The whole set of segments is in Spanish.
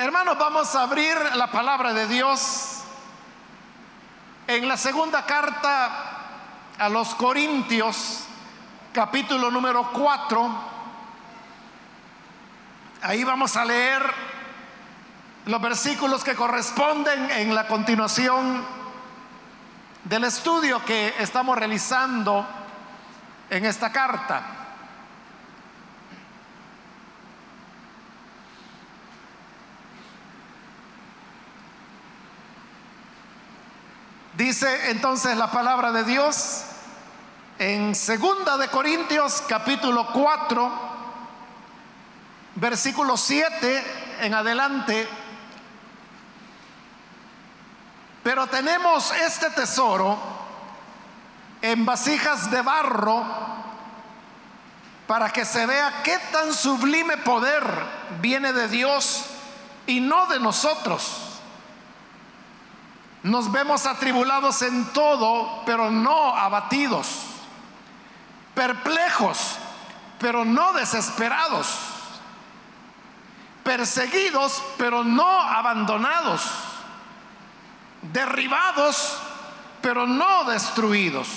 Hermanos, vamos a abrir la palabra de Dios en la segunda carta a los Corintios, capítulo número 4. Ahí vamos a leer los versículos que corresponden en la continuación del estudio que estamos realizando en esta carta. Dice entonces la palabra de Dios en segunda de Corintios capítulo 4 versículo 7 en adelante. Pero tenemos este tesoro en vasijas de barro para que se vea qué tan sublime poder viene de Dios y no de nosotros nos vemos atribulados en todo, pero no abatidos. Perplejos, pero no desesperados. Perseguidos, pero no abandonados. Derribados, pero no destruidos.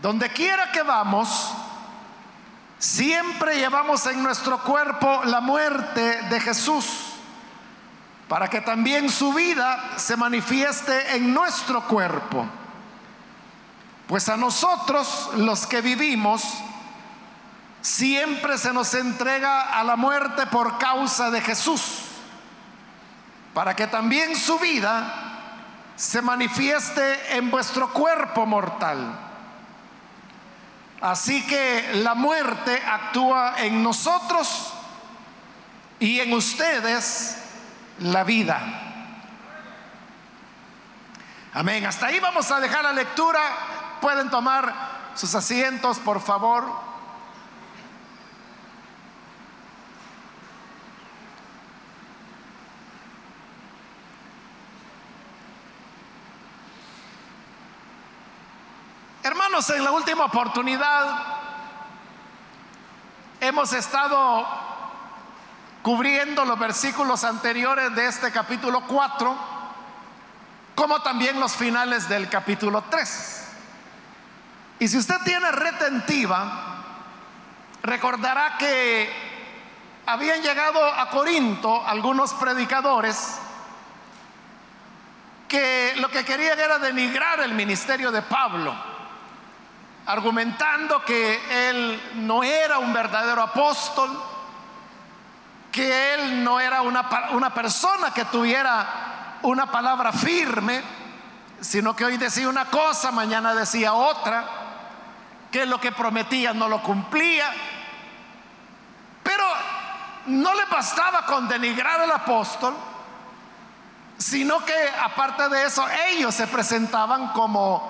Donde quiera que vamos, siempre llevamos en nuestro cuerpo la muerte de Jesús para que también su vida se manifieste en nuestro cuerpo. Pues a nosotros los que vivimos, siempre se nos entrega a la muerte por causa de Jesús, para que también su vida se manifieste en vuestro cuerpo mortal. Así que la muerte actúa en nosotros y en ustedes la vida. Amén. Hasta ahí vamos a dejar la lectura. Pueden tomar sus asientos, por favor. Hermanos, en la última oportunidad hemos estado cubriendo los versículos anteriores de este capítulo 4, como también los finales del capítulo 3. Y si usted tiene retentiva, recordará que habían llegado a Corinto algunos predicadores que lo que querían era denigrar el ministerio de Pablo, argumentando que él no era un verdadero apóstol, que él no era una, una persona que tuviera una palabra firme, sino que hoy decía una cosa, mañana decía otra, que lo que prometía no lo cumplía. Pero no le bastaba con denigrar al apóstol, sino que aparte de eso ellos se presentaban como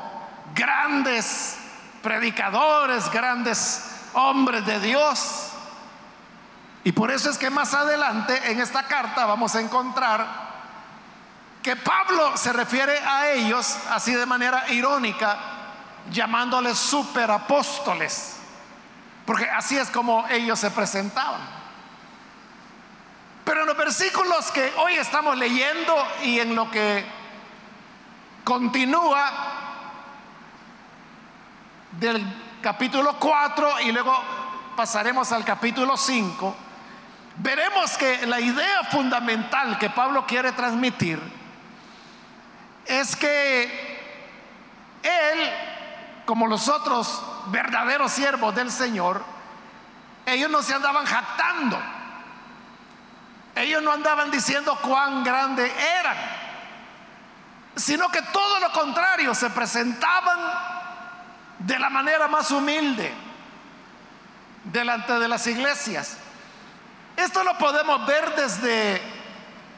grandes predicadores, grandes hombres de Dios. Y por eso es que más adelante en esta carta vamos a encontrar que Pablo se refiere a ellos así de manera irónica, llamándoles superapóstoles, porque así es como ellos se presentaban. Pero en los versículos que hoy estamos leyendo y en lo que continúa del capítulo 4 y luego pasaremos al capítulo 5, veremos que la idea fundamental que Pablo quiere transmitir es que él, como los otros verdaderos siervos del Señor, ellos no se andaban jactando. Ellos no andaban diciendo cuán grande eran, sino que todo lo contrario, se presentaban de la manera más humilde delante de las iglesias. Esto lo podemos ver desde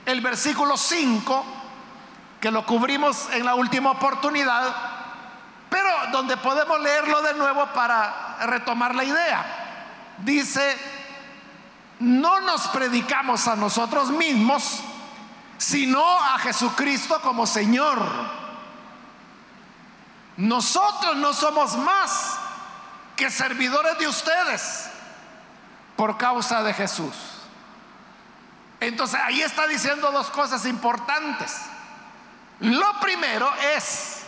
el versículo 5, que lo cubrimos en la última oportunidad, pero donde podemos leerlo de nuevo para retomar la idea. Dice, no nos predicamos a nosotros mismos, sino a Jesucristo como Señor. Nosotros no somos más que servidores de ustedes por causa de Jesús. Entonces ahí está diciendo dos cosas importantes. Lo primero es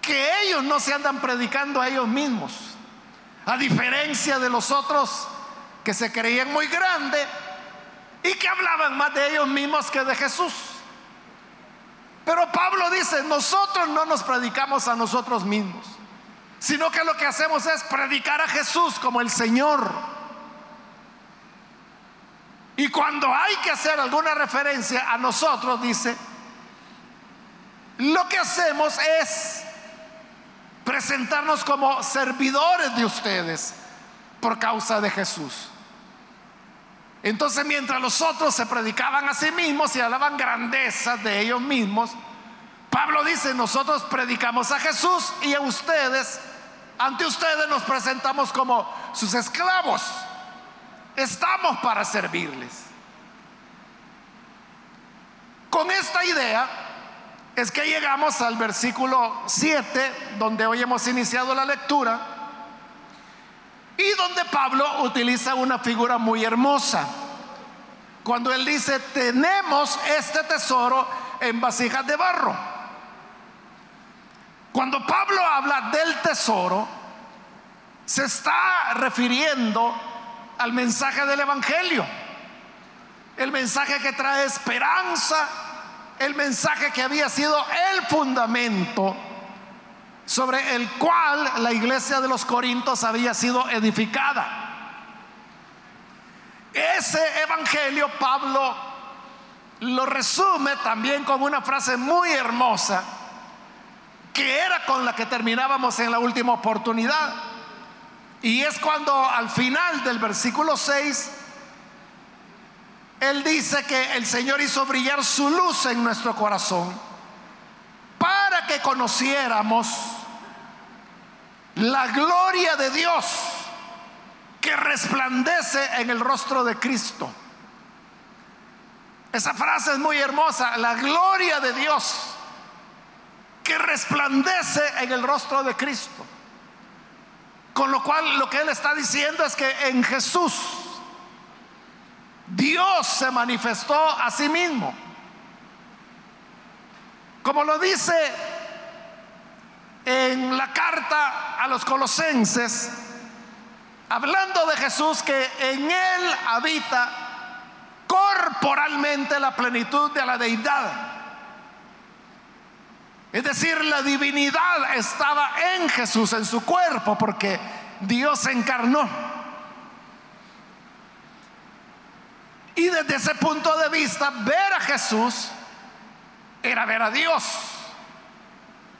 que ellos no se andan predicando a ellos mismos, a diferencia de los otros que se creían muy grandes y que hablaban más de ellos mismos que de Jesús. Pero Pablo dice, nosotros no nos predicamos a nosotros mismos, sino que lo que hacemos es predicar a Jesús como el Señor. Y cuando hay que hacer alguna referencia a nosotros, dice, lo que hacemos es presentarnos como servidores de ustedes por causa de Jesús. Entonces mientras los otros se predicaban a sí mismos y hablaban grandezas de ellos mismos, Pablo dice, nosotros predicamos a Jesús y a ustedes, ante ustedes nos presentamos como sus esclavos. Estamos para servirles. Con esta idea es que llegamos al versículo 7, donde hoy hemos iniciado la lectura y donde Pablo utiliza una figura muy hermosa. Cuando él dice, tenemos este tesoro en vasijas de barro. Cuando Pablo habla del tesoro, se está refiriendo al mensaje del Evangelio. El mensaje que trae esperanza, el mensaje que había sido el fundamento sobre el cual la iglesia de los Corintios había sido edificada. Ese evangelio Pablo lo resume también con una frase muy hermosa que era con la que terminábamos en la última oportunidad. Y es cuando al final del versículo 6, él dice que el Señor hizo brillar su luz en nuestro corazón para que conociéramos la gloria de Dios que resplandece en el rostro de Cristo. Esa frase es muy hermosa, la gloria de Dios que resplandece en el rostro de Cristo. Con lo cual lo que él está diciendo es que en Jesús Dios se manifestó a sí mismo. Como lo dice en la carta a los colosenses, hablando de Jesús que en él habita corporalmente la plenitud de la deidad. Es decir, la divinidad estaba en Jesús, en su cuerpo, porque Dios se encarnó. Y desde ese punto de vista, ver a Jesús era ver a Dios.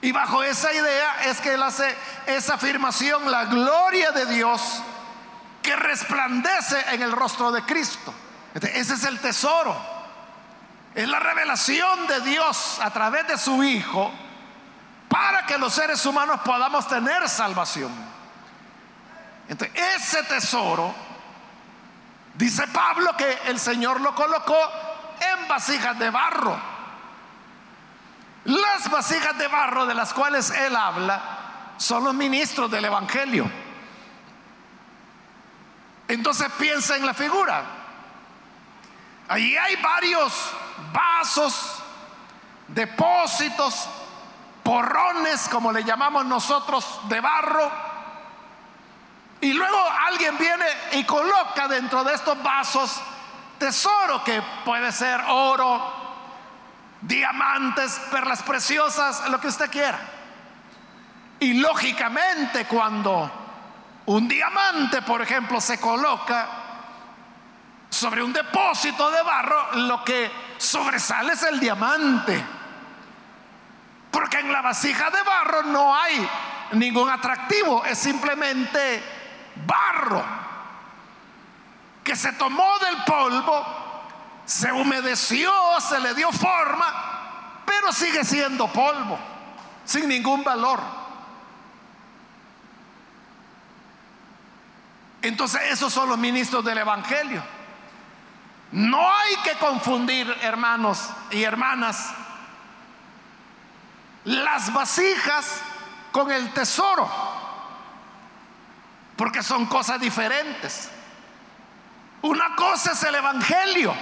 Y bajo esa idea es que él hace esa afirmación, la gloria de Dios que resplandece en el rostro de Cristo. Ese es el tesoro. Es la revelación de Dios a través de su Hijo para que los seres humanos podamos tener salvación. Entonces, ese tesoro, dice Pablo que el Señor lo colocó en vasijas de barro. Las vasijas de barro de las cuales él habla son los ministros del Evangelio. Entonces piensa en la figura. Allí hay varios vasos, depósitos, porrones, como le llamamos nosotros, de barro. Y luego alguien viene y coloca dentro de estos vasos tesoro que puede ser oro, diamantes, perlas preciosas, lo que usted quiera. Y lógicamente cuando un diamante, por ejemplo, se coloca sobre un depósito de barro, lo que sobresale es el diamante. Porque en la vasija de barro no hay ningún atractivo, es simplemente barro que se tomó del polvo se humedeció, se le dio forma, pero sigue siendo polvo, sin ningún valor. Entonces esos son los ministros del Evangelio. No hay que confundir, hermanos y hermanas, las vasijas con el tesoro, porque son cosas diferentes. Una cosa es el Evangelio,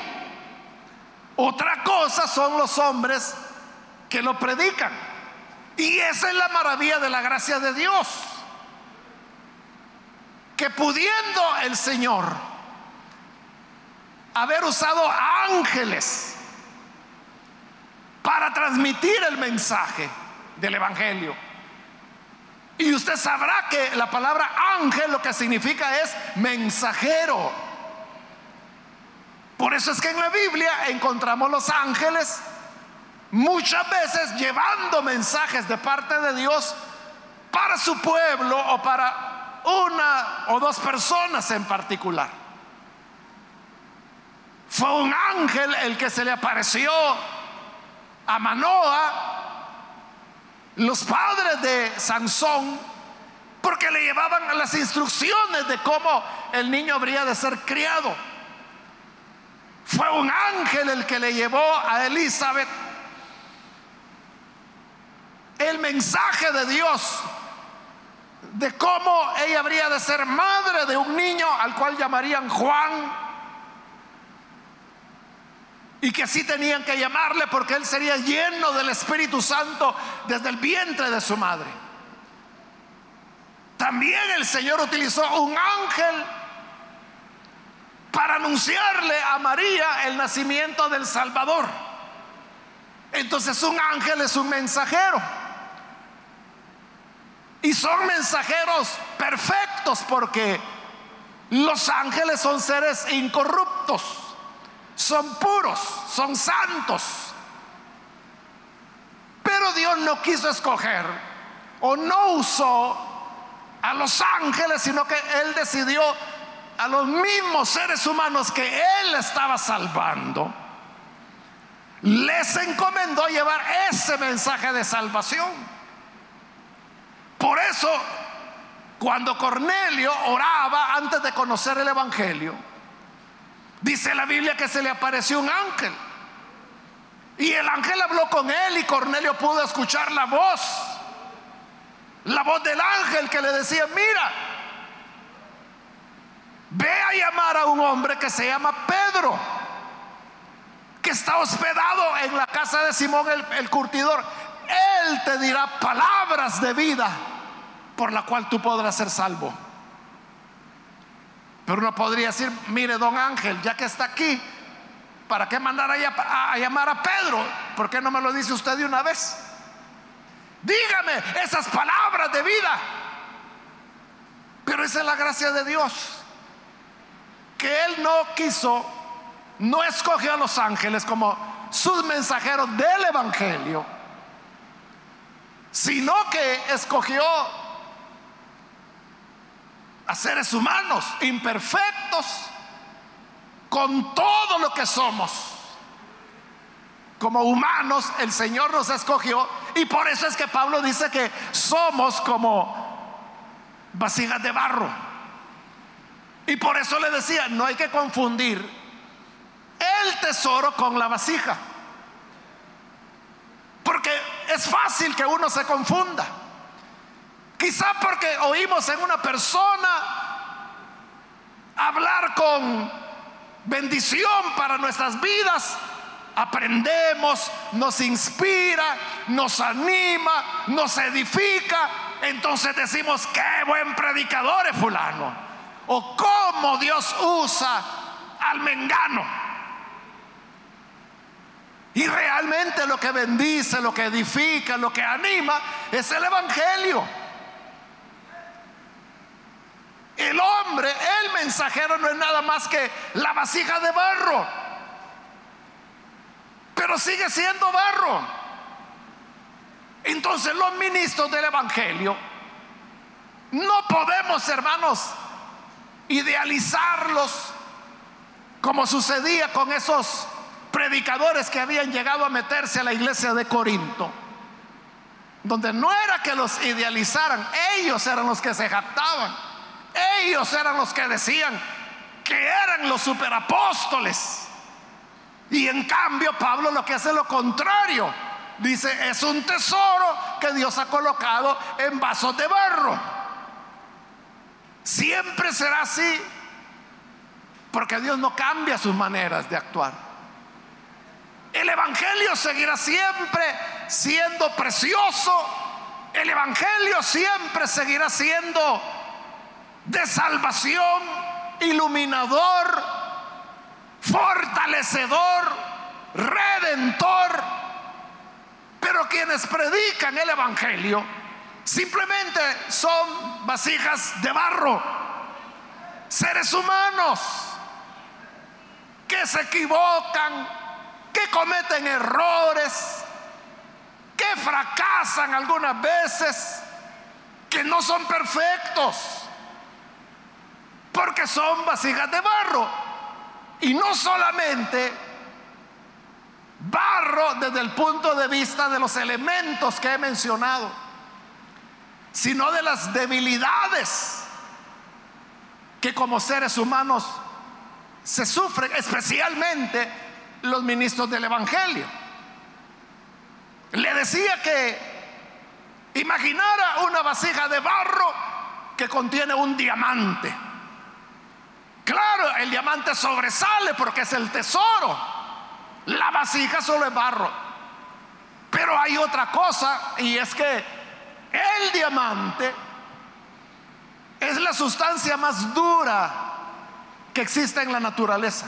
otra cosa son los hombres que lo predican. Y esa es la maravilla de la gracia de Dios. Que pudiendo el Señor haber usado ángeles para transmitir el mensaje del Evangelio. Y usted sabrá que la palabra ángel lo que significa es mensajero. Por eso es que en la Biblia encontramos los ángeles muchas veces llevando mensajes de parte de Dios para su pueblo o para una o dos personas en particular. Fue un ángel el que se le apareció a Manoa, los padres de Sansón, porque le llevaban las instrucciones de cómo el niño habría de ser criado. Fue un ángel el que le llevó a Elizabeth el mensaje de Dios de cómo ella habría de ser madre de un niño al cual llamarían Juan y que así tenían que llamarle porque él sería lleno del Espíritu Santo desde el vientre de su madre. También el Señor utilizó un ángel para anunciarle a María el nacimiento del Salvador. Entonces un ángel es un mensajero. Y son mensajeros perfectos porque los ángeles son seres incorruptos, son puros, son santos. Pero Dios no quiso escoger o no usó a los ángeles, sino que Él decidió a los mismos seres humanos que Él estaba salvando, les encomendó llevar ese mensaje de salvación. Por eso, cuando Cornelio oraba antes de conocer el Evangelio, dice la Biblia que se le apareció un ángel. Y el ángel habló con él y Cornelio pudo escuchar la voz. La voz del ángel que le decía, mira, Ve a llamar a un hombre que se llama Pedro, que está hospedado en la casa de Simón el, curtidor. Él te dirá palabras de vida por la cual tú podrás ser salvo. Pero uno podría decir, mire, don Ángel, ya que está aquí, ¿para qué mandar a, a, llamar a Pedro? ¿Por qué no me lo dice usted de una vez? Dígame esas palabras de vida. Pero esa es la gracia de Dios que él no quiso, no escogió a los ángeles como sus mensajeros del Evangelio, sino que escogió seres humanos imperfectos con todo lo que somos. Como humanos el Señor nos escogió y por eso es que Pablo dice que somos como vasijas de barro. Y por eso le decía, no hay que confundir el tesoro con la vasija. Porque es fácil que uno se confunda. Quizá porque oímos en una persona hablar con bendición para nuestras vidas, aprendemos, nos inspira, nos anima, nos edifica. Entonces decimos, qué buen predicador es fulano o cómo Dios usa al mengano. Y realmente lo que bendice, lo que edifica, lo que anima es el Evangelio. El hombre, el mensajero no es nada más que la vasija de barro. Pero sigue siendo barro. Entonces los ministros del Evangelio no podemos, hermanos, idealizarlos como sucedía con esos predicadores que habían llegado a meterse a la iglesia de Corinto, donde no era que los idealizaran, ellos eran los que se jactaban, ellos eran los que decían que eran los superapóstoles. Y en cambio Pablo lo que hace lo contrario, dice, es un tesoro que Dios ha colocado en vasos de barro. Siempre será así. Porque Dios no cambia sus maneras de actuar. El Evangelio seguirá siempre siendo precioso. El Evangelio siempre seguirá siendo de salvación, iluminador, fortalecedor, redentor. Pero quienes predican el Evangelio simplemente son vasijas de barro, seres humanos que se equivocan, que cometen errores, que fracasan algunas veces, que no son perfectos, porque son vasijas de barro. Y no solamente barro desde el punto de vista de los elementos que he mencionado, sino de las debilidades que como seres humanos se sufren, especialmente los ministros del Evangelio. Le decía que imaginara una vasija de barro que contiene un diamante. Claro, el diamante sobresale porque es el tesoro. La vasija solo es barro. Pero hay otra cosa y es que el diamante es la sustancia más dura que existe en la naturaleza.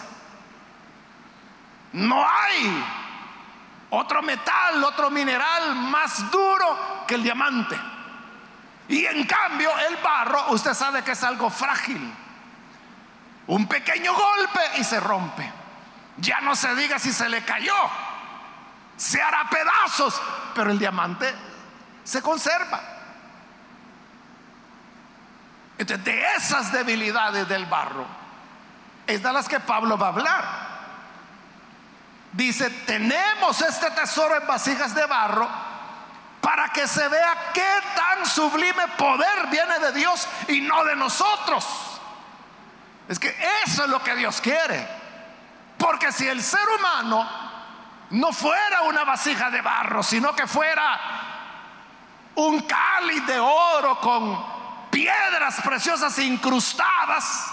No hay otro metal, otro mineral más duro que el diamante. Y en cambio el barro, usted sabe que es algo frágil. Un pequeño golpe y se rompe. Ya no se diga si se le cayó. Se hará pedazos, pero el diamante se conserva. Entonces, de esas debilidades del barro es de las que Pablo va a hablar. Dice, tenemos este tesoro en vasijas de barro para que se vea qué tan sublime poder viene de Dios y no de nosotros. Es que eso es lo que Dios quiere. Porque si el ser humano no fuera una vasija de barro, sino que fuera un cáliz de oro con piedras preciosas incrustadas,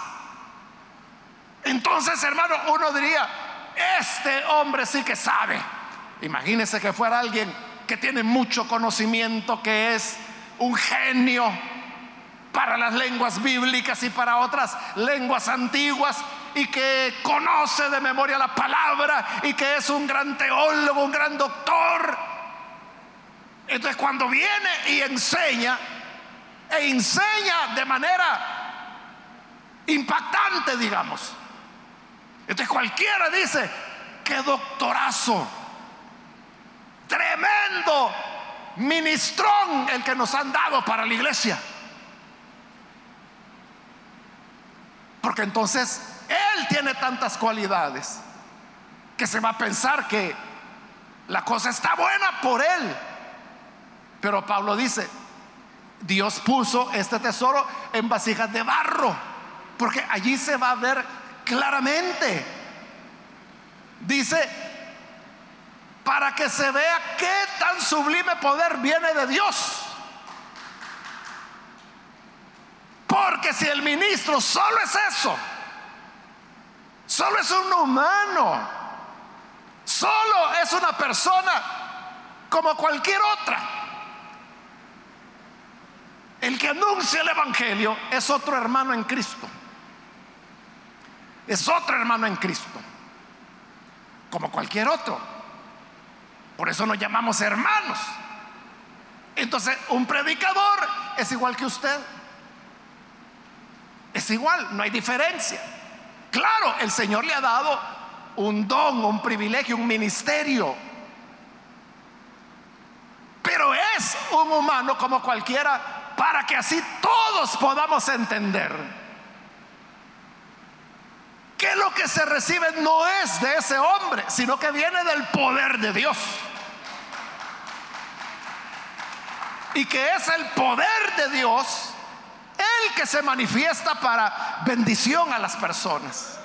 entonces hermano, uno diría, este hombre sí que sabe. Imagínese que fuera alguien que tiene mucho conocimiento, que es un genio para las lenguas bíblicas y para otras lenguas antiguas y que conoce de memoria la palabra y que es un gran teólogo, un gran doctor. Entonces cuando viene y enseña, e enseña de manera impactante, digamos, entonces cualquiera dice, qué doctorazo, tremendo ministrón el que nos han dado para la iglesia. Porque entonces Él tiene tantas cualidades que se va a pensar que la cosa está buena por Él. Pero Pablo dice, Dios puso este tesoro en vasijas de barro, porque allí se va a ver claramente. Dice, para que se vea qué tan sublime poder viene de Dios. Porque si el ministro solo es eso, solo es un humano, solo es una persona como cualquier otra. El que anuncia el Evangelio es otro hermano en Cristo es otro hermano en Cristo, como cualquier otro. Por eso nos llamamos hermanos. Entonces, un predicador es igual que usted. Es igual, no hay diferencia. Claro, el Señor le ha dado un don, un privilegio, un ministerio. Pero es un humano como cualquiera para que así todos podamos entender que lo que se recibe no es de ese hombre, sino que viene del poder de Dios. Y que es el poder de Dios el que se manifiesta para bendición a las personas.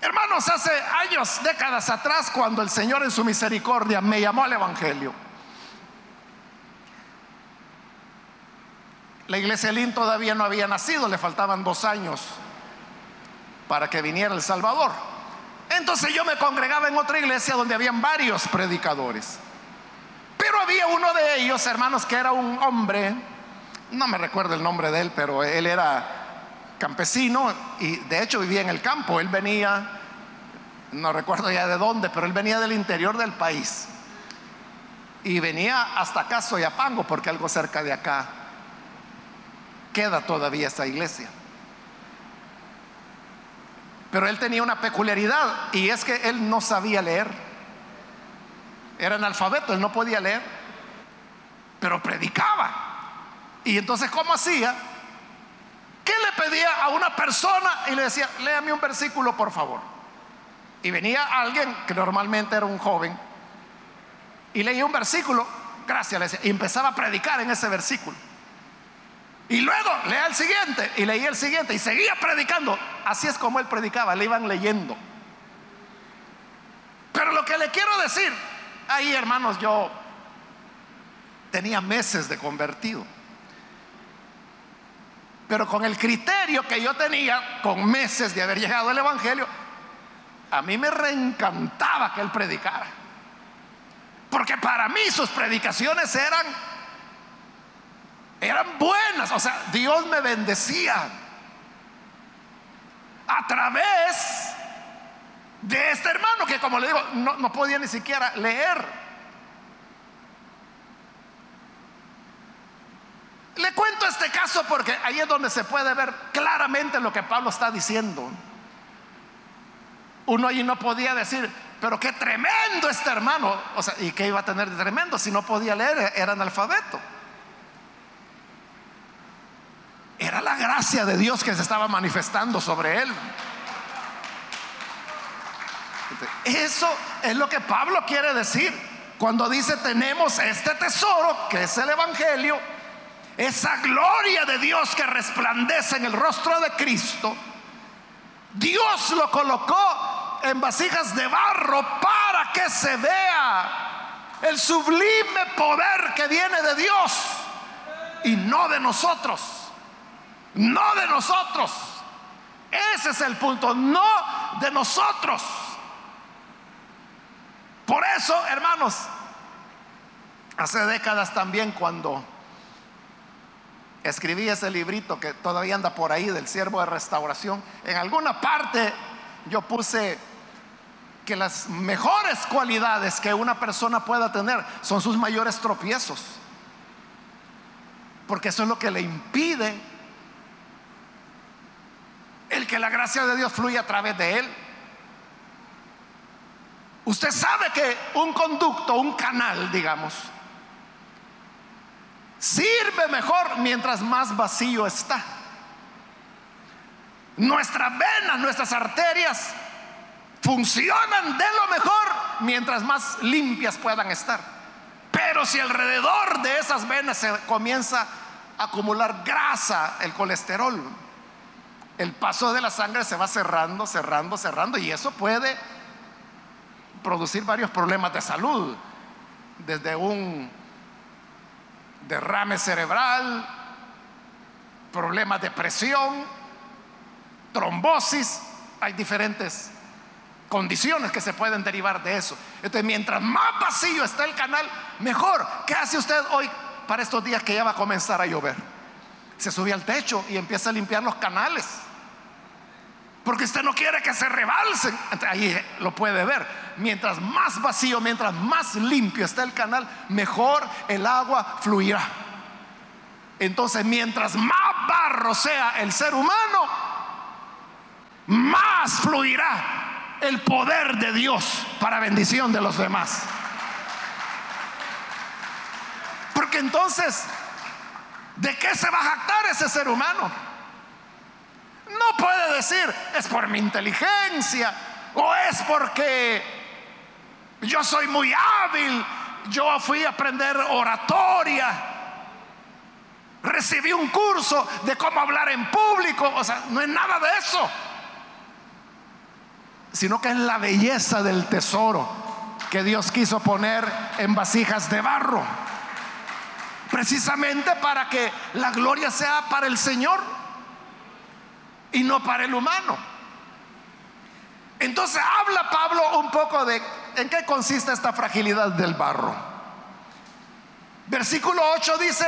Hermanos, hace años, décadas atrás, cuando el Señor en su misericordia me llamó al Evangelio, La iglesia Lin todavía no había nacido, le faltaban dos años para que viniera el Salvador. Entonces yo me congregaba en otra iglesia donde habían varios predicadores. Pero había uno de ellos, hermanos, que era un hombre, no me recuerdo el nombre de él, pero él era campesino y de hecho vivía en el campo. Él venía, no recuerdo ya de dónde, pero él venía del interior del país. Y venía hasta acá, Soyapango, porque algo cerca de acá queda todavía esa iglesia. Pero él tenía una peculiaridad y es que él no sabía leer. Era analfabeto, él no podía leer, pero predicaba. Y entonces, ¿cómo hacía? ¿Qué le pedía a una persona y le decía, léame un versículo, por favor? Y venía alguien que normalmente era un joven y leía un versículo, gracias, le decía, y empezaba a predicar en ese versículo. Y luego lea el siguiente y leía el siguiente y seguía predicando. Así es como él predicaba, le iban leyendo. Pero lo que le quiero decir, ahí hermanos, yo tenía meses de convertido. Pero con el criterio que yo tenía, con meses de haber llegado al Evangelio, a mí me reencantaba que él predicara. Porque para mí sus predicaciones eran eran buenas, o sea, Dios me bendecía a través de este hermano que como le digo, no, podía ni siquiera leer. Le cuento este caso porque ahí es donde se puede ver claramente lo que Pablo está diciendo. Uno allí no podía decir, pero qué tremendo este hermano. O sea, ¿y qué iba a tener de tremendo si no podía leer? Era analfabeto. Era la gracia de Dios que se estaba manifestando sobre él. Eso es lo que Pablo quiere decir cuando dice tenemos este tesoro que es el Evangelio, esa gloria de Dios que resplandece en el rostro de Cristo. Dios lo colocó en vasijas de barro para que se vea el sublime poder que viene de Dios y no de nosotros no de nosotros. Ese es el punto, no de nosotros. Por eso, hermanos, hace décadas también cuando escribí ese librito que todavía anda por ahí del siervo de restauración, en alguna parte yo puse que las mejores cualidades que una persona pueda tener son sus mayores tropiezos. Porque eso es lo que le impide el que la gracia de Dios fluye a través de él. Usted sabe que un conducto, un canal, digamos, sirve mejor mientras más vacío está. Nuestras venas, nuestras arterias funcionan de lo mejor mientras más limpias puedan estar. Pero si alrededor de esas venas se comienza a acumular grasa, el colesterol, el paso de la sangre se va cerrando, cerrando, cerrando y eso puede producir varios problemas de salud, desde un derrame cerebral, problemas de presión, trombosis, hay diferentes condiciones que se pueden derivar de eso. Entonces, mientras más vacío está el canal, mejor. ¿Qué hace usted hoy para estos días que ya va a comenzar a llover? Se sube al techo y empieza a limpiar los canales porque usted no quiere que se rebalsen. Ahí lo puede ver. Mientras más vacío, mientras más limpio está el canal, mejor el agua fluirá. Entonces, mientras más barro sea el ser humano, más fluirá el poder de Dios para bendición de los demás. Porque entonces, ¿de qué se va a jactar ese ser humano? No puede decir, es por mi inteligencia o es porque yo soy muy hábil, yo fui a aprender oratoria, recibí un curso de cómo hablar en público, o sea, no es nada de eso, sino que es la belleza del tesoro que Dios quiso poner en vasijas de barro. precisamente para que la gloria sea para el Señor y no para el humano. Entonces habla Pablo un poco de en qué consiste esta fragilidad del barro. Versículo 8 dice,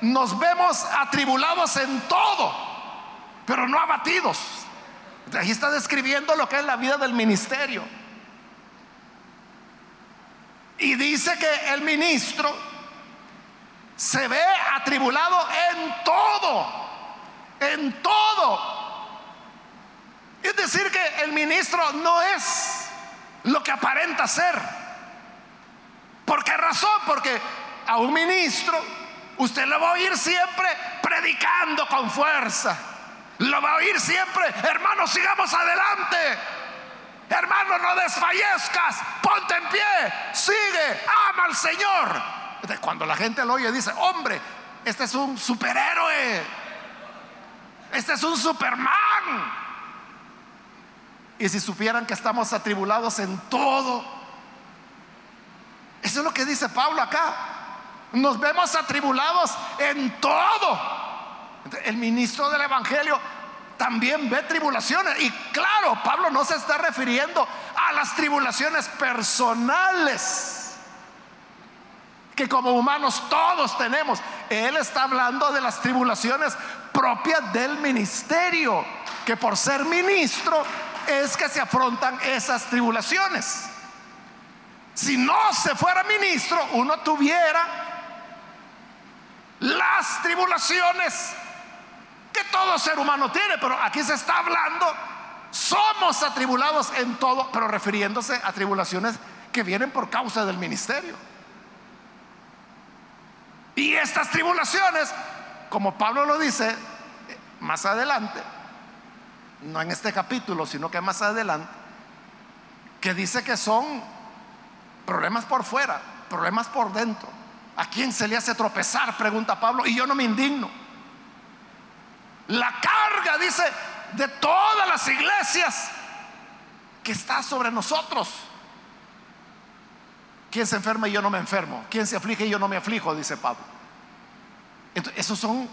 nos vemos atribulados en todo, pero no abatidos. Ahí está describiendo lo que es la vida del ministerio. Y dice que el ministro se ve atribulado en todo, en todo. Es decir, que el ministro no es lo que aparenta ser. ¿Por qué razón? Porque a un ministro usted lo va a oír siempre predicando con fuerza. Lo va a oír siempre, hermano, sigamos adelante. Hermano, no desfallezcas, ponte en pie, sigue, ama al Señor. Cuando la gente lo oye, dice, hombre, este es un superhéroe, este es un superman. Y si supieran que estamos atribulados en todo, eso es lo que dice Pablo acá. Nos vemos atribulados en todo. El ministro del Evangelio también ve tribulaciones. Y claro, Pablo no se está refiriendo a las tribulaciones personales que como humanos todos tenemos. Él está hablando de las tribulaciones propias del ministerio, que por ser ministro es que se afrontan esas tribulaciones. Si no se fuera ministro, uno tuviera las tribulaciones que todo ser humano tiene, pero aquí se está hablando, somos atribulados en todo, pero refiriéndose a tribulaciones que vienen por causa del ministerio. Y estas tribulaciones, como Pablo lo dice más adelante, no en este capítulo, sino que más adelante, que dice que son problemas por fuera, problemas por dentro. ¿A quién se le hace tropezar? Pregunta Pablo, y yo no me indigno. La carga, dice, de todas las iglesias que está sobre nosotros. ¿Quién se enferma y yo no me enfermo? ¿Quién se aflige y yo no me aflijo? Dice Pablo. Entonces, esos son,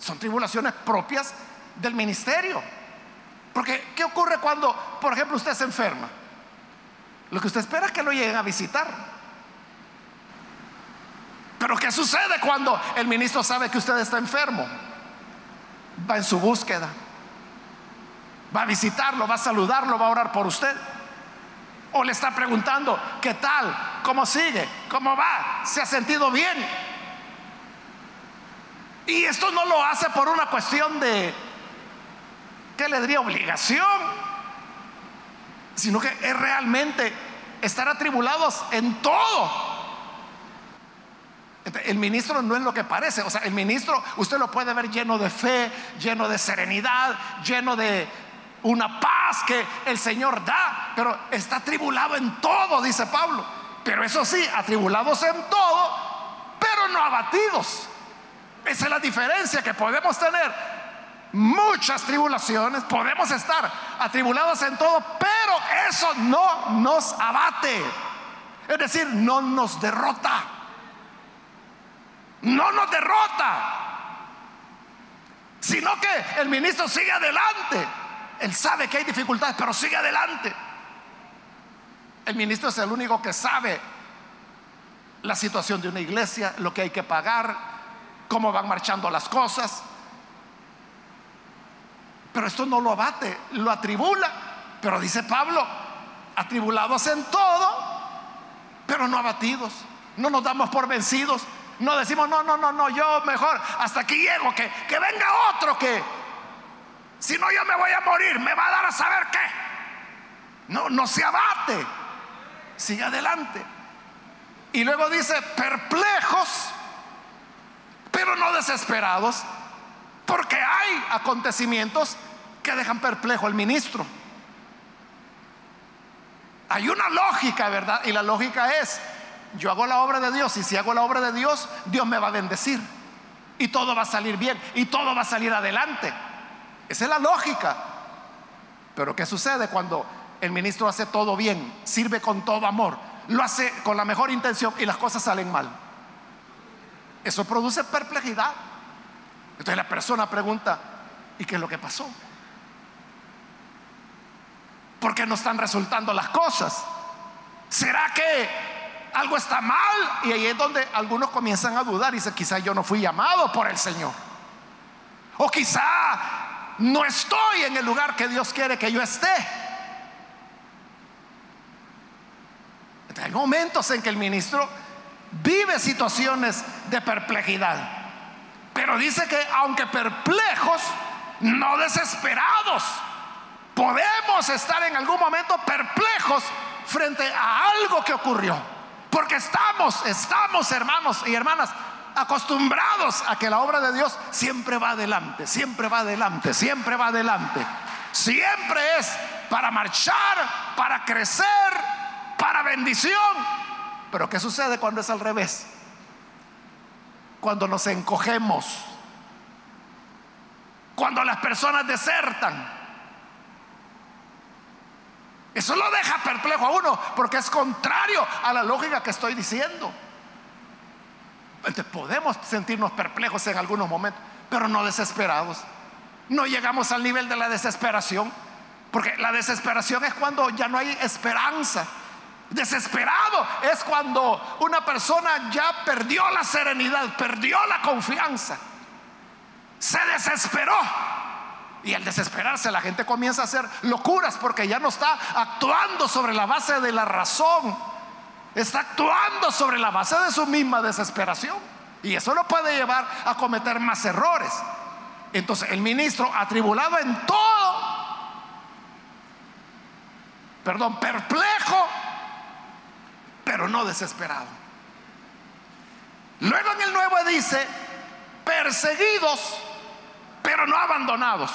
son tribulaciones propias del ministerio. Porque, ¿qué ocurre cuando, por ejemplo, usted se enferma? Lo que usted espera es que lo lleguen a visitar. Pero ¿qué sucede cuando el ministro sabe que usted está enfermo? Va en su búsqueda. Va a visitarlo, va a saludarlo, va a orar por usted. O le está preguntando, ¿qué tal? ¿Cómo sigue? ¿Cómo va? ¿Se ha sentido bien? Y esto no lo hace por una cuestión de, ¿qué le diría? Obligación. Sino que es realmente estar atribulados en todo. El ministro no es lo que parece. O sea, el ministro usted lo puede ver lleno de fe, lleno de serenidad, lleno de una paz que el Señor da, pero está atribulado en todo, dice Pablo. Pero eso sí, atribulados en todo, pero no abatidos. Esa es la diferencia que podemos tener muchas tribulaciones, podemos estar atribulados en todo, pero eso no nos abate. Es decir, no nos derrota. No nos derrota. Sino que el ministro sigue adelante. Él sabe que hay dificultades, pero sigue adelante. El ministro es el único que sabe la situación de una iglesia, lo que hay que pagar, cómo van marchando las cosas. Pero esto no lo abate, lo atribula. Pero dice Pablo, atribulados en todo, pero no abatidos. No nos damos por vencidos. No decimos, no, no, no, no, yo mejor hasta aquí llego, que, que venga otro que, si no yo me voy a morir, me va a dar a saber qué. No, no se abate, sigue adelante. Y luego dice, perplejos, pero no desesperados, porque hay acontecimientos que dejan perplejo al ministro. Hay una lógica, ¿verdad? Y la lógica es, yo hago la obra de Dios y si hago la obra de Dios, Dios me va a bendecir. Y todo va a salir bien y todo va a salir adelante. Esa es la lógica. Pero ¿qué sucede cuando el ministro hace todo bien, sirve con todo amor, lo hace con la mejor intención y las cosas salen mal? Eso produce perplejidad. Entonces la persona pregunta, ¿y qué es lo que pasó? ¿Por qué no están resultando las cosas? ¿Será que algo está mal? Y ahí es donde algunos comienzan a dudar y dicen, quizá yo no fui llamado por el Señor. O quizá no estoy en el lugar que Dios quiere que yo esté. Hay momentos en que el ministro vive situaciones de perplejidad. Pero dice que aunque perplejos, no desesperados. Podemos estar en algún momento perplejos frente a algo que ocurrió. Porque estamos, estamos hermanos y hermanas acostumbrados a que la obra de Dios siempre va adelante, siempre va adelante, siempre va adelante. Siempre es para marchar, para crecer, para bendición. Pero ¿qué sucede cuando es al revés? Cuando nos encogemos, cuando las personas desertan. Eso lo deja perplejo a uno porque es contrario a la lógica que estoy diciendo. Entonces podemos sentirnos perplejos en algunos momentos, pero no desesperados. No llegamos al nivel de la desesperación, porque la desesperación es cuando ya no hay esperanza. Desesperado es cuando una persona ya perdió la serenidad, perdió la confianza, se desesperó. Y al desesperarse la gente comienza a hacer locuras porque ya no está actuando sobre la base de la razón, está actuando sobre la base de su misma desesperación. Y eso lo puede llevar a cometer más errores. Entonces el ministro, atribulado en todo, perdón, perplejo, pero no desesperado. Luego en el 9 dice, perseguidos, pero no abandonados.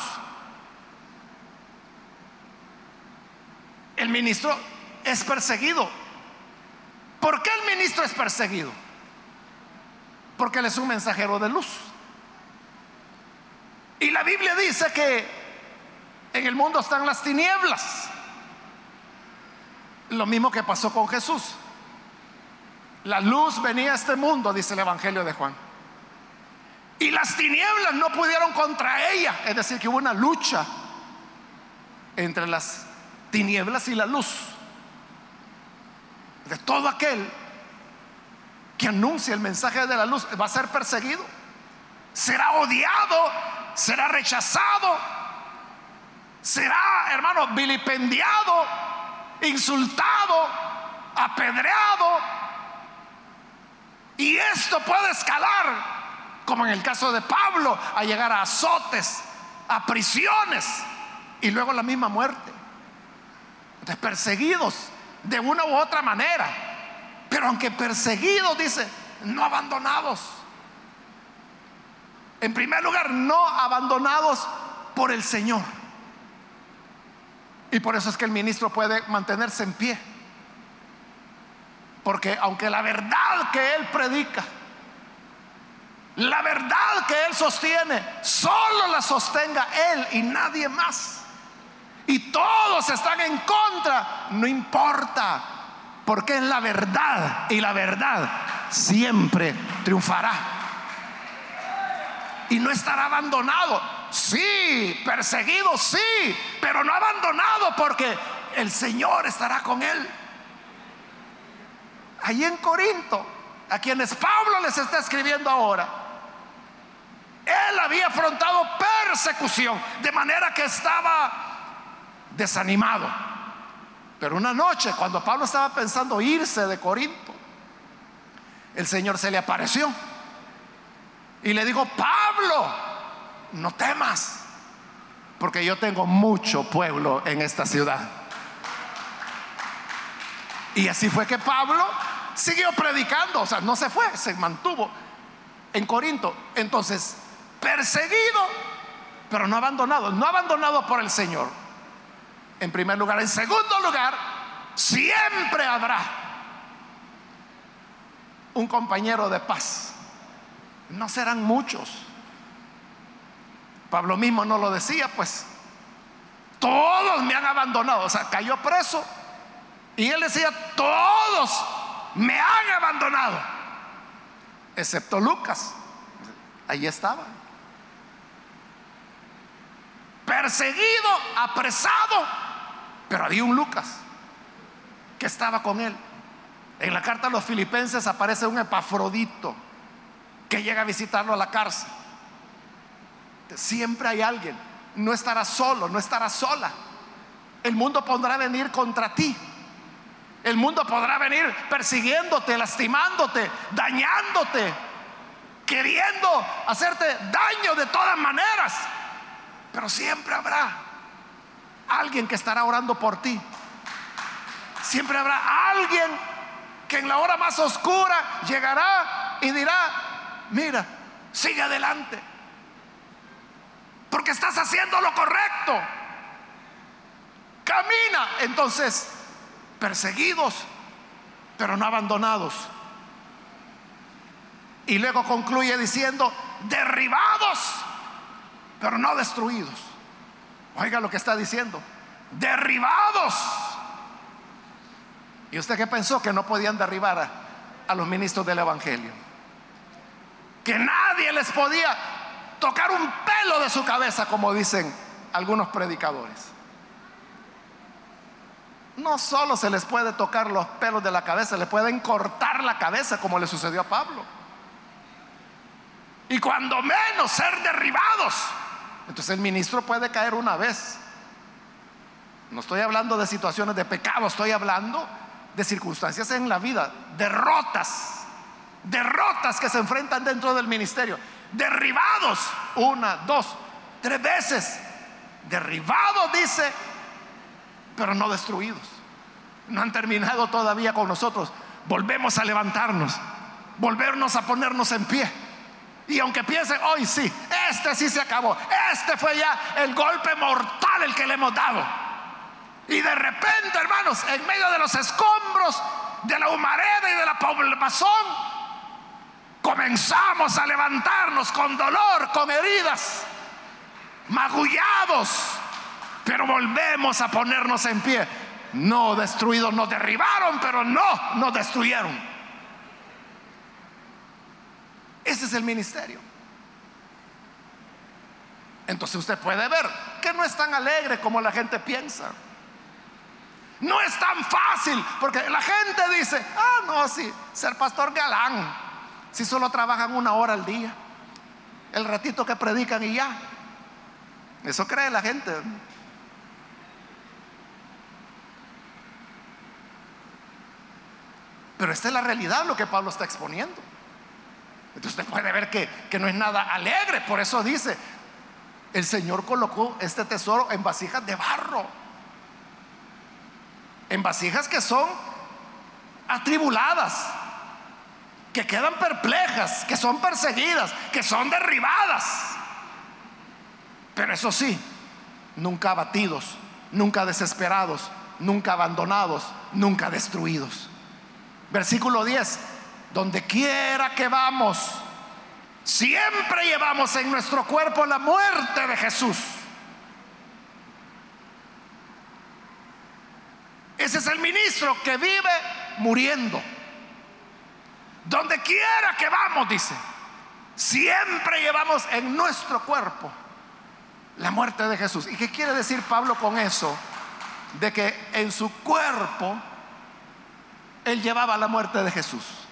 El ministro es perseguido. ¿Por qué el ministro es perseguido? Porque él es un mensajero de luz. Y la Biblia dice que en el mundo están las tinieblas. Lo mismo que pasó con Jesús. La luz venía a este mundo, dice el Evangelio de Juan. Y las tinieblas no pudieron contra ella. Es decir, que hubo una lucha entre las tinieblas y la luz. De todo aquel que anuncia el mensaje de la luz va a ser perseguido. Será odiado, será rechazado, será, hermano, vilipendiado, insultado, apedreado y esto puede escalar, como en el caso de Pablo, a llegar a azotes, a prisiones y luego la misma muerte. De perseguidos de una u otra manera. Pero aunque perseguidos, dice, no abandonados. En primer lugar, no abandonados por el Señor. Y por eso es que el ministro puede mantenerse en pie. Porque aunque la verdad que Él predica, la verdad que Él sostiene, solo la sostenga Él y nadie más. Y todos están en contra, no importa, porque es la verdad y la verdad siempre triunfará. Y no estará abandonado, sí, perseguido, sí, pero no abandonado porque el Señor estará con Él allí en Corinto, a quienes Pablo les está escribiendo ahora, él había afrontado persecución, de manera que estaba desanimado. Pero una noche, cuando Pablo estaba pensando irse de Corinto, el Señor se le apareció y le dijo, Pablo, no temas, porque yo tengo mucho pueblo en esta ciudad. Y así fue que Pablo siguió predicando, o sea, no se fue, se mantuvo en Corinto. Entonces, perseguido, pero no abandonado, no abandonado por el Señor. En primer lugar. En segundo lugar, siempre habrá un compañero de paz. No serán muchos. Pablo mismo no lo decía, pues todos me han abandonado. O sea, cayó preso. Y él decía, todos me han abandonado. excepto Lucas. Ahí estaba. Perseguido, apresado, pero había un Lucas que estaba con él. En la carta a los filipenses aparece un epafrodito que llega a visitarlo a la cárcel. Siempre hay alguien. No estarás solo, no estarás sola. El mundo podrá venir contra ti. El mundo podrá venir persiguiéndote, lastimándote, dañándote, queriendo hacerte daño de todas maneras. Pero siempre habrá alguien que estará orando por ti. Siempre habrá alguien que en la hora más oscura llegará y dirá, mira, sigue adelante. Porque estás haciendo lo correcto. Camina. Entonces, perseguidos, pero no abandonados. Y luego concluye diciendo, derribados, pero no destruidos. Oiga lo que está diciendo, derribados. ¿Y usted qué pensó? Que no podían derribar a, los ministros del Evangelio. Que nadie les podía tocar un pelo de su cabeza, como dicen algunos predicadores. No solo se les puede tocar los pelos de la cabeza, le pueden cortar la cabeza, como le sucedió a Pablo. Y cuando menos ser derribados. Entonces el ministro puede caer una vez. No estoy hablando de situaciones de pecado, estoy hablando de circunstancias en la vida, derrotas, derrotas que se enfrentan dentro del ministerio, derribados, una, dos, tres veces, derribados, dice, pero no destruidos. No han terminado todavía con nosotros. Volvemos a levantarnos, volvernos a ponernos en pie. Y aunque piensen, hoy sí, este sí se acabó, este fue ya el golpe mortal el que le hemos dado. Y de repente, hermanos, en medio de los escombros, de la humareda y de la población, comenzamos a levantarnos con dolor, con heridas, magullados, pero volvemos a ponernos en pie. No destruidos, nos derribaron, pero no nos destruyeron. Ese es el ministerio. Entonces usted puede ver que no es tan alegre como la gente piensa. No es tan fácil, porque la gente dice, ah, no, sí, ser pastor galán, si solo trabajan una hora al día, el ratito que predican y ya. Eso cree la gente. Pero esta es la realidad, lo que Pablo está exponiendo. Entonces usted puede ver que, que no es nada alegre. Por eso dice, el Señor colocó este tesoro en vasijas de barro. En vasijas que son atribuladas, que quedan perplejas, que son perseguidas, que son derribadas. Pero eso sí, nunca abatidos, nunca desesperados, nunca abandonados, nunca destruidos. Versículo 10, donde quiera que vamos, siempre llevamos en nuestro cuerpo la muerte de Jesús. Ese es el ministro que vive muriendo. Donde quiera que vamos, dice, siempre llevamos en nuestro cuerpo la muerte de Jesús. ¿Y qué quiere decir Pablo con eso? De que en su cuerpo él llevaba la muerte de Jesús.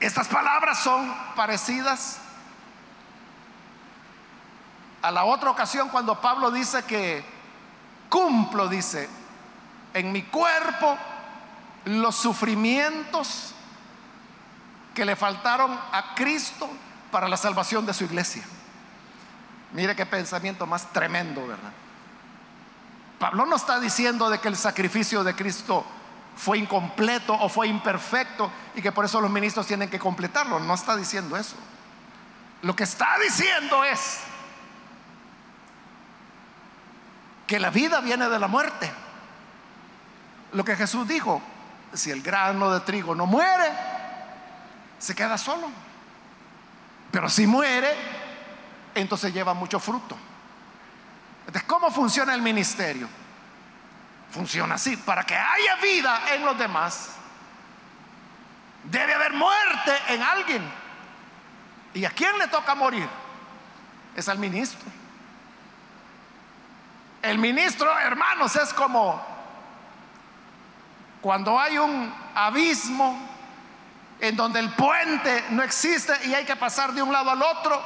Estas palabras son parecidas a la otra ocasión cuando Pablo dice que cumplo, dice, en mi cuerpo los sufrimientos que le faltaron a Cristo para la salvación de su iglesia. Mire qué pensamiento más tremendo, ¿verdad? Pablo no está diciendo de que el sacrificio de Cristo fue incompleto o fue imperfecto y que por eso los ministros tienen que completarlo. No está diciendo eso. Lo que está diciendo es que la vida viene de la muerte. Lo que Jesús dijo, si el grano de trigo no muere, se queda solo. Pero si muere, entonces lleva mucho fruto. Entonces, ¿cómo funciona el ministerio? Funciona así, para que haya vida en los demás, Debe haber muerte en alguien. ¿Y a quién le toca morir? Es al ministro. El ministro, hermanos, es como cuando hay un abismo en donde el puente no existe y hay que pasar de un lado al otro.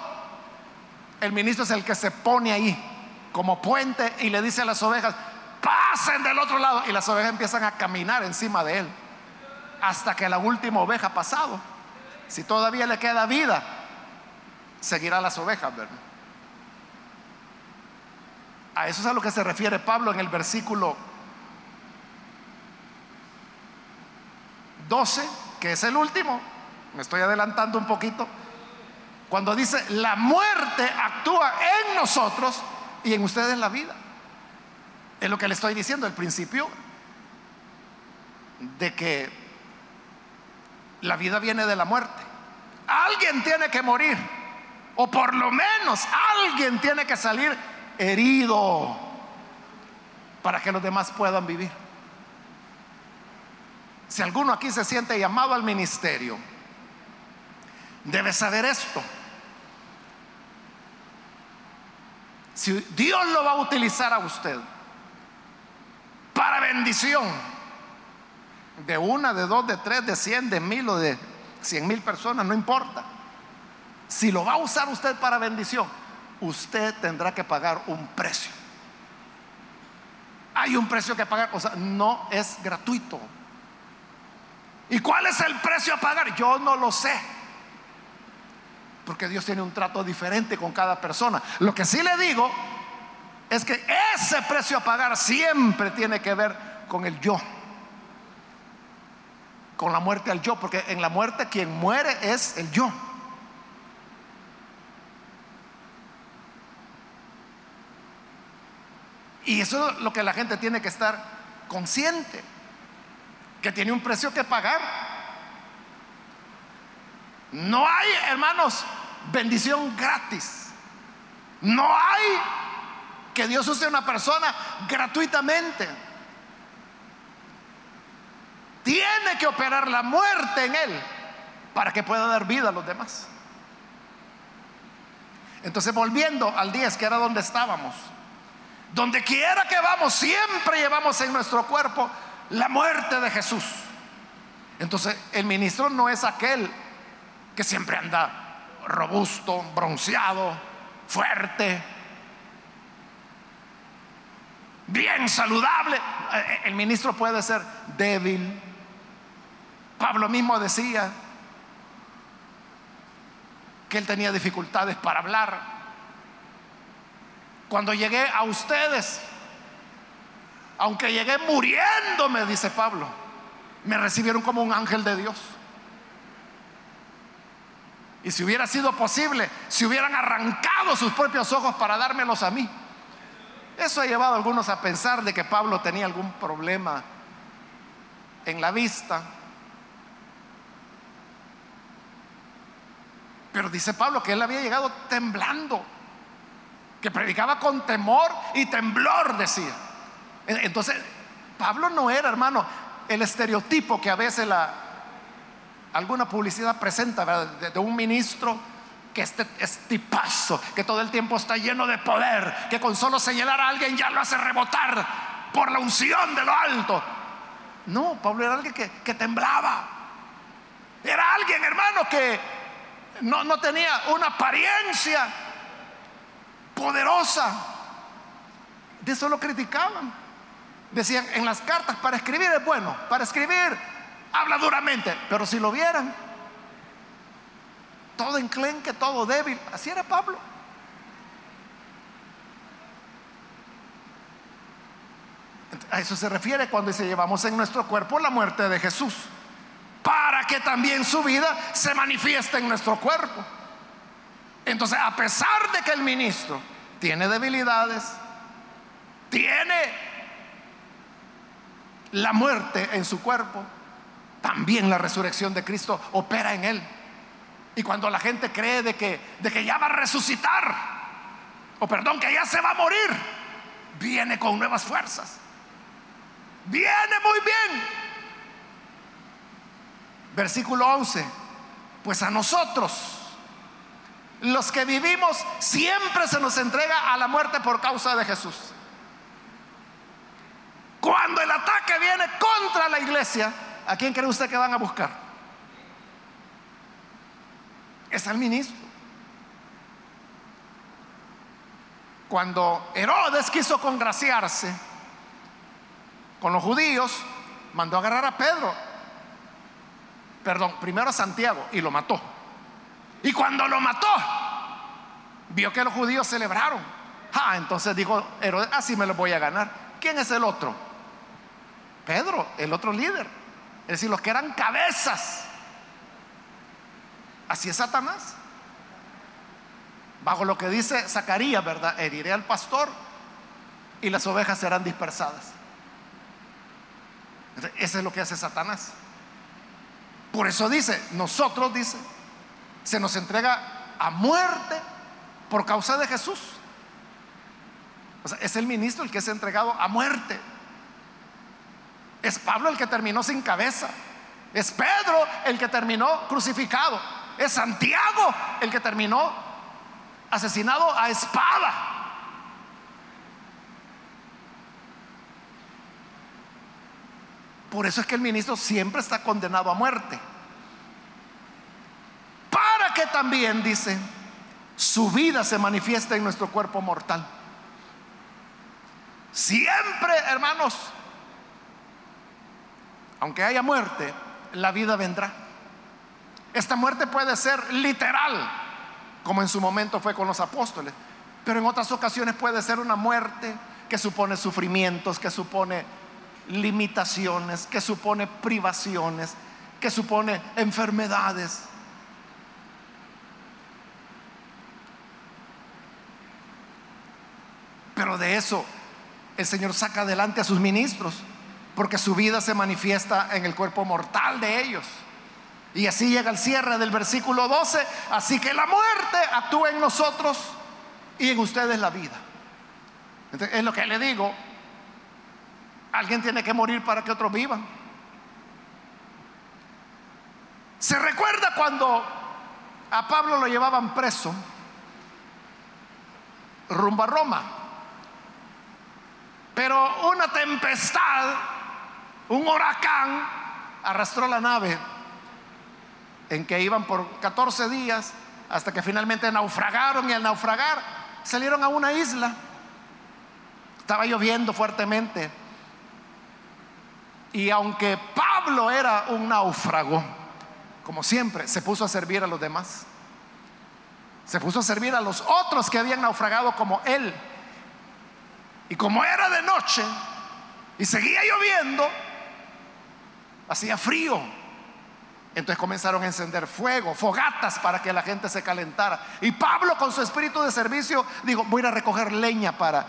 El ministro es el que se pone ahí como puente y le dice a las ovejas, pasen del otro lado. Y las ovejas empiezan a caminar encima de él hasta que la última oveja ha pasado. Si todavía le queda vida, seguirá las ovejas. A eso es a lo que se refiere Pablo en el versículo 12, que es el último. Me estoy adelantando un poquito. Cuando dice, la muerte actúa en nosotros y en ustedes la vida. Es lo que le estoy diciendo, el principio de que la vida viene de la muerte. Alguien tiene que morir, o por lo menos alguien tiene que salir herido para que los demás puedan vivir. Si alguno aquí se siente llamado al ministerio, debe saber esto. Si Dios lo va a utilizar a usted para bendición de una, de dos, de tres, de cien, de mil o de cien mil personas, no importa. Si lo va a usar usted para bendición, usted tendrá que pagar un precio. Hay un precio que pagar, o sea, no es gratuito. ¿Y cuál es el precio a pagar? Yo no lo sé. Porque Dios tiene un trato diferente con cada persona. Lo que sí le digo es que ese precio a pagar siempre tiene que ver con el yo. Con la muerte al yo. Porque en la muerte quien muere es el yo. Y eso es lo que la gente tiene que estar consciente. Que tiene un precio que pagar. No hay, hermanos, bendición gratis. No hay que Dios use a una persona gratuitamente. Tiene que operar la muerte en él para que pueda dar vida a los demás. Entonces, volviendo al 10, que era donde estábamos, donde quiera que vamos, siempre llevamos en nuestro cuerpo la muerte de Jesús. Entonces, el ministro no es aquel que siempre anda robusto, bronceado, fuerte, bien saludable. Eh, el ministro puede ser débil. Pablo mismo decía que él tenía dificultades para hablar. Cuando llegué a ustedes, aunque llegué muriéndome, dice Pablo, me recibieron como un ángel de Dios. Y si hubiera sido posible, si hubieran arrancado sus propios ojos para dármelos a mí. Eso ha llevado a algunos a pensar de que Pablo tenía algún problema en la vista. Pero dice Pablo que él había llegado temblando, que predicaba con temor y temblor, decía. Entonces, Pablo no era, hermano, el estereotipo que a veces alguna publicidad presenta de, un ministro que este es tipazo, que todo el tiempo está lleno de poder, que con solo señalar a alguien ya lo hace rebotar por la unción de lo alto. No, Pablo era alguien que, que temblaba. Era alguien, hermano, que no, no tenía una apariencia poderosa. De eso lo criticaban. Decían en las cartas, para escribir es bueno, para escribir habla duramente, pero si lo vieran, todo enclenque, todo débil, así era Pablo. A eso se refiere cuando dice llevamos en nuestro cuerpo la muerte de Jesús, para que también su vida se manifieste en nuestro cuerpo. Entonces, a pesar de que el ministro tiene debilidades, tiene la muerte en su cuerpo, también la resurrección de Cristo opera en él. Y cuando la gente cree de que, de que ya va a resucitar, o perdón, que ya se va a morir, viene con nuevas fuerzas. Viene muy bien. Versículo 11. Pues a nosotros, los que vivimos, siempre se nos entrega a la muerte por causa de Jesús. Cuando el ataque viene contra la iglesia, ¿a quién cree usted que van a buscar? Es al ministro. Cuando Herodes quiso congraciarse con los judíos, mandó a agarrar a Pedro. Perdón, primero a Santiago y lo mató. Y cuando lo mató, vio que los judíos celebraron. Ah, entonces dijo Herodes, así me lo voy a ganar. ¿Quién es el otro? Pedro, el otro líder. Es decir, los que eran cabezas. Así es Satanás. Bajo lo que dice Zacarías, ¿verdad? Heriré al pastor y las ovejas serán dispersadas. Eso es lo que hace Satanás. Por eso dice, nosotros, dice, se nos entrega a muerte por causa de Jesús. O sea, es el ministro el que es entregado a muerte. Es Pablo el que terminó sin cabeza. Es Pedro el que terminó crucificado. Es Santiago el que terminó asesinado a espada. Por eso es que el ministro siempre está condenado a muerte. Para que también, dice, su vida se manifieste en nuestro cuerpo mortal. Siempre, hermanos, aunque haya muerte, la vida vendrá. Esta muerte puede ser literal, como en su momento fue con los apóstoles, pero en otras ocasiones puede ser una muerte que supone sufrimientos, que supone limitaciones, que supone privaciones, que supone enfermedades. Pero de eso el Señor saca adelante a sus ministros, porque su vida se manifiesta en el cuerpo mortal de ellos. Y así llega el cierre del versículo 12, así que la muerte actúa en nosotros y en ustedes la vida. es lo que le digo, Alguien tiene que morir para que otros vivan. ¿Se recuerda cuando a Pablo lo llevaban preso rumbo a Roma? Pero una tempestad, un huracán, arrastró la nave en que iban por 14 días hasta que finalmente naufragaron y al naufragar salieron a una isla. Estaba lloviendo fuertemente y aunque Pablo era un náufrago, como siempre, se puso a servir a los demás. Se puso a servir a los otros que habían naufragado como él. Y como era de noche y seguía lloviendo, hacía frío. Entonces comenzaron a encender fuego, fogatas para que la gente se calentara. Y Pablo con su espíritu de servicio dijo, voy a recoger leña para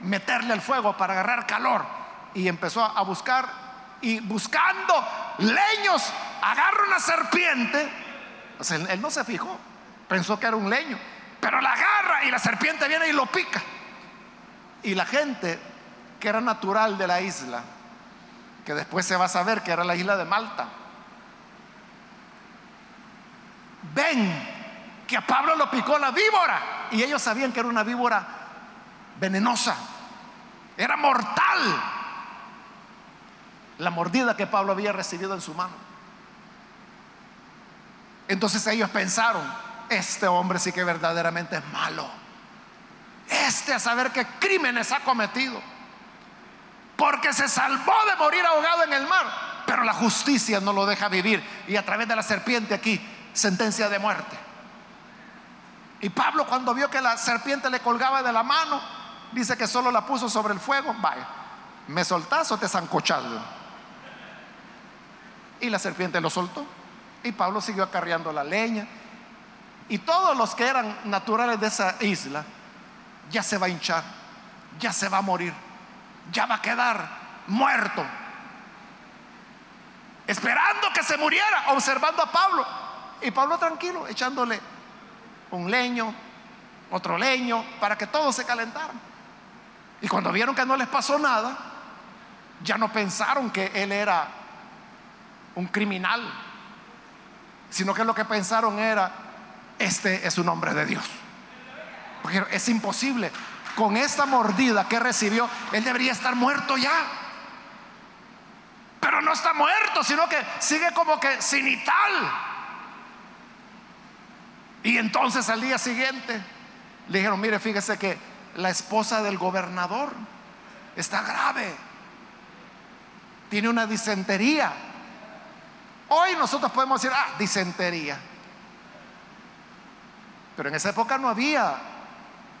meterle al fuego, para agarrar calor. Y empezó a buscar y buscando leños, agarra una serpiente. él no se fijó, pensó que era un leño, pero la agarra y la serpiente viene y lo pica. Y la gente que era natural de la isla, que después se va a saber que era la isla de Malta, ven que a Pablo lo picó la víbora y ellos sabían que era una víbora venenosa, era mortal la mordida que Pablo había recibido en su mano. Entonces ellos pensaron, este hombre sí que verdaderamente es malo. Este a saber qué crímenes ha cometido. Porque se salvó de morir ahogado en el mar. Pero la justicia no lo deja vivir. Y a través de la serpiente aquí, sentencia de muerte. Y Pablo cuando vio que la serpiente le colgaba de la mano, dice que solo la puso sobre el fuego. Vaya, me soltás o te zancochado y la serpiente lo soltó. Y Pablo siguió acarreando la leña. Y todos los que eran naturales de esa isla, ya se va a hinchar, ya se va a morir, ya va a quedar muerto. Esperando que se muriera, observando a Pablo. Y Pablo tranquilo, echándole un leño, otro leño, para que todos se calentaran. Y cuando vieron que no les pasó nada, ya no pensaron que él era un criminal, sino que lo que pensaron era, este es un hombre de Dios. Porque es imposible. Con esta mordida que recibió, él debería estar muerto ya. Pero no está muerto, sino que sigue como que sin y tal. Y entonces al día siguiente le dijeron, mire, fíjese que la esposa del gobernador está grave. Tiene una disentería. Hoy nosotros podemos decir, ah, disentería. Pero en esa época no había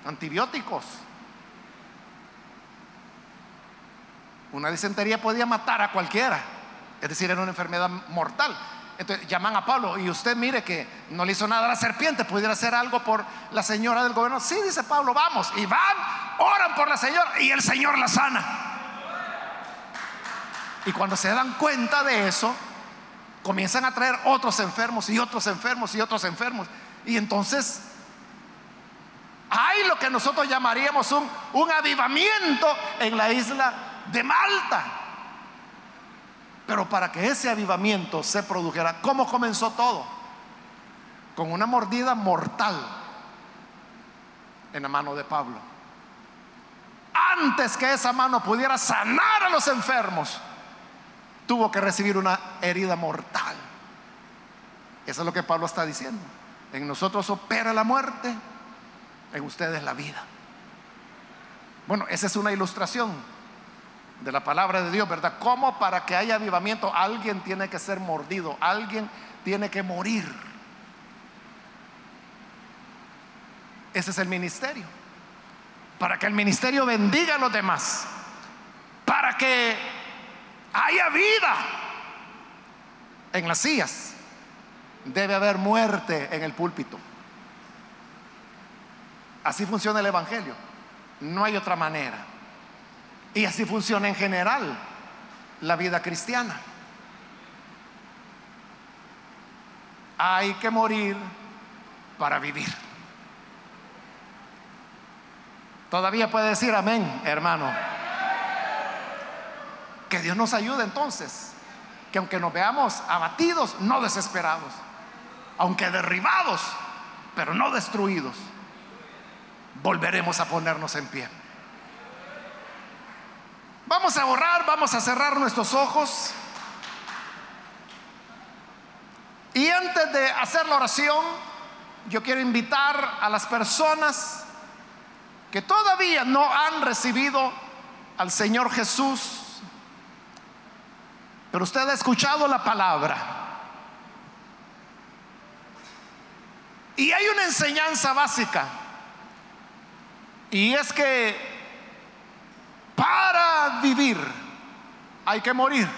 antibióticos. Una disentería podía matar a cualquiera. Es decir, era una enfermedad mortal. Llaman a Pablo y usted mire que no le hizo nada a la serpiente, pudiera hacer algo por la señora del gobierno. Sí, dice Pablo, vamos. Y van, oran por la señora y el Señor la sana. Y cuando se dan cuenta de eso, comienzan a traer otros enfermos y otros enfermos y otros enfermos. Y entonces hay lo que nosotros llamaríamos un, un avivamiento en la isla de Malta. Pero para que ese avivamiento se produjera, ¿cómo comenzó todo? Con una mordida mortal en la mano de Pablo. Antes que esa mano pudiera sanar a los enfermos, tuvo que recibir una herida mortal. Eso es lo que Pablo está diciendo. En nosotros opera la muerte, en ustedes la vida. Bueno, esa es una ilustración de la palabra de Dios, ¿verdad? ¿Cómo para que haya avivamiento alguien tiene que ser mordido, alguien tiene que morir? Ese es el ministerio. Para que el ministerio bendiga a los demás. Para que haya vida en las sillas. Debe haber muerte en el púlpito. Así funciona el Evangelio. No hay otra manera. Y así funciona en general la vida cristiana. Hay que morir para vivir. Todavía puede decir amén, hermano. Que Dios nos ayude entonces. Que aunque nos veamos abatidos, no desesperados. Aunque derribados, pero no destruidos, volveremos a ponernos en pie. Vamos a orar, vamos a cerrar nuestros ojos. Y antes de hacer la oración, yo quiero invitar a las personas que todavía no han recibido al Señor Jesús, pero usted ha escuchado la palabra. Y hay una enseñanza básica, y es que para vivir hay que morir.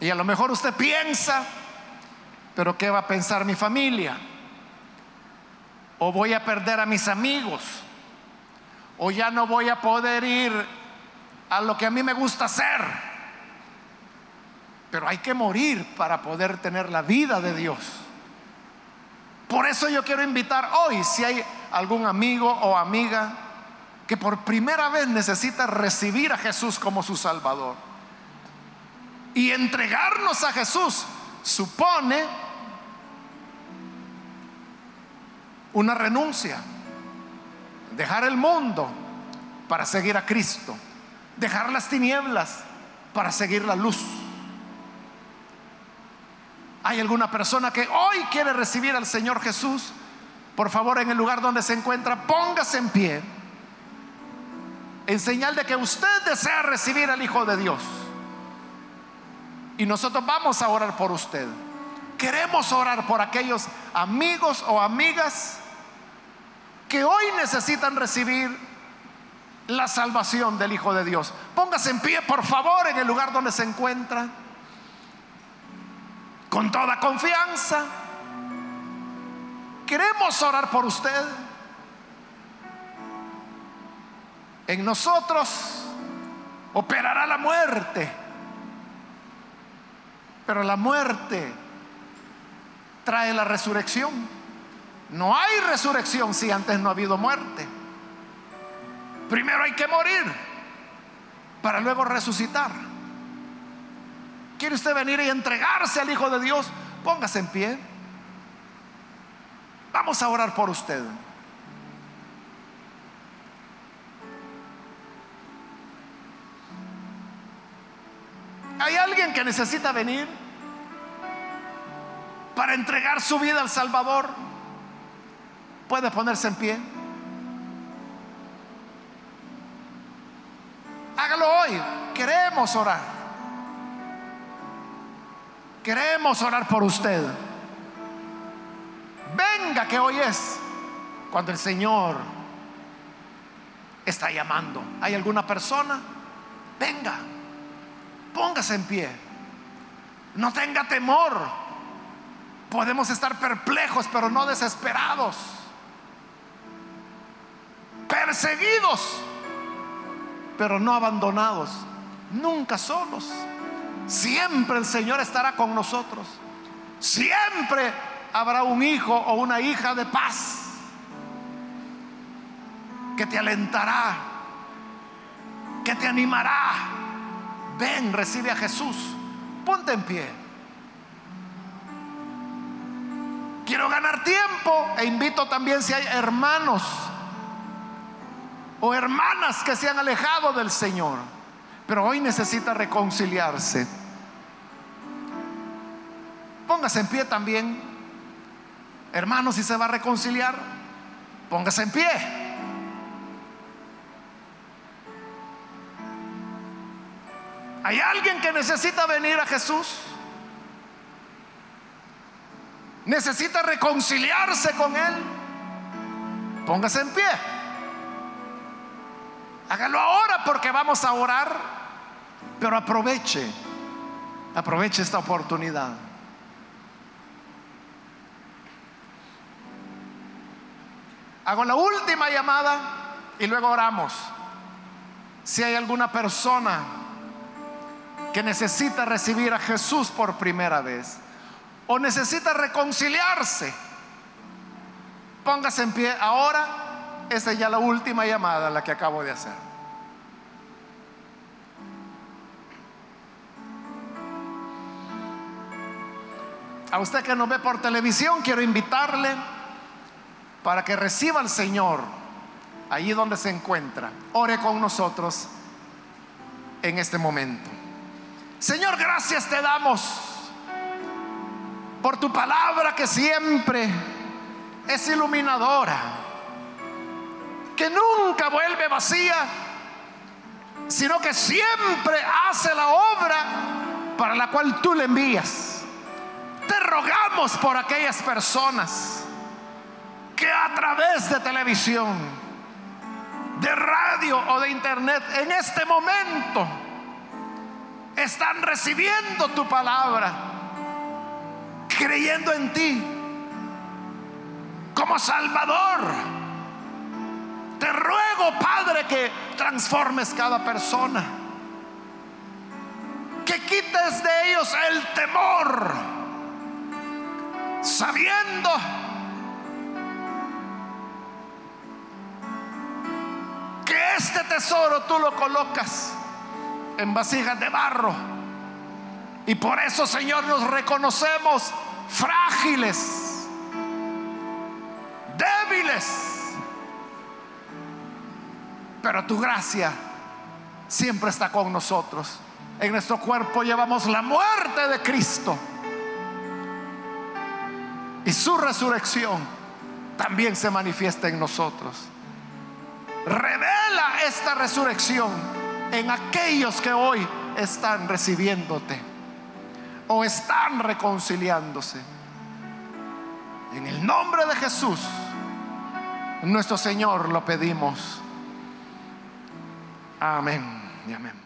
Y a lo mejor usted piensa, pero ¿qué va a pensar mi familia? ¿O voy a perder a mis amigos? ¿O ya no voy a poder ir a lo que a mí me gusta hacer? Pero hay que morir para poder tener la vida de Dios. Por eso yo quiero invitar hoy, si hay algún amigo o amiga que por primera vez necesita recibir a Jesús como su Salvador. Y entregarnos a Jesús supone una renuncia, dejar el mundo para seguir a Cristo, dejar las tinieblas para seguir la luz. ¿Hay alguna persona que hoy quiere recibir al Señor Jesús? Por favor, en el lugar donde se encuentra, póngase en pie en señal de que usted desea recibir al Hijo de Dios. Y nosotros vamos a orar por usted. Queremos orar por aquellos amigos o amigas que hoy necesitan recibir la salvación del Hijo de Dios. Póngase en pie, por favor, en el lugar donde se encuentra. Con toda confianza. Queremos orar por usted. En nosotros operará la muerte. Pero la muerte trae la resurrección. No hay resurrección si antes no ha habido muerte. Primero hay que morir para luego resucitar. ¿Quiere usted venir y entregarse al Hijo de Dios? Póngase en pie. Vamos a orar por usted. ¿Hay alguien que necesita venir para entregar su vida al Salvador? Puede ponerse en pie. Hágalo hoy. Queremos orar. Queremos orar por usted. Venga que hoy es cuando el Señor está llamando. ¿Hay alguna persona? Venga. Póngase en pie. No tenga temor. Podemos estar perplejos, pero no desesperados. Perseguidos, pero no abandonados. Nunca solos. Siempre el Señor estará con nosotros. Siempre habrá un hijo o una hija de paz que te alentará, que te animará Ven, recibe a Jesús. Ponte en pie. Quiero ganar tiempo e invito también si hay hermanos o hermanas que se han alejado del Señor, pero hoy necesita reconciliarse. Póngase en pie también. Hermanos, si se va a reconciliar, póngase en pie. ¿Hay alguien que necesita venir a Jesús? ¿Necesita reconciliarse con Él? Póngase en pie. Hágalo ahora porque vamos a orar, pero aproveche, aproveche esta oportunidad. Hago la última llamada y luego oramos. Si hay alguna persona que necesita recibir a Jesús por primera vez o necesita reconciliarse, póngase en pie ahora. Esa es ya la última llamada, la que acabo de hacer. A usted que nos ve por televisión, quiero invitarle para que reciba al Señor allí donde se encuentra. Ore con nosotros en este momento. Señor, gracias te damos por tu palabra que siempre es iluminadora, que nunca vuelve vacía, sino que siempre hace la obra para la cual tú le envías. Te rogamos por aquellas personas que a través de televisión, de radio o de internet en este momento están recibiendo tu palabra, creyendo en ti como Salvador. Te ruego, Padre, que transformes cada persona, que quites de ellos el temor, sabiendo que este tesoro tú lo colocas en vasijas de barro. Y por eso, Señor, nos reconocemos frágiles, débiles. Pero tu gracia siempre está con nosotros. En nuestro cuerpo llevamos la muerte de Cristo. Y su resurrección también se manifiesta en nosotros. Revela esta resurrección en aquellos que hoy están recibiéndote o están reconciliándose. En el nombre de Jesús, nuestro Señor, lo pedimos. Amén y amén.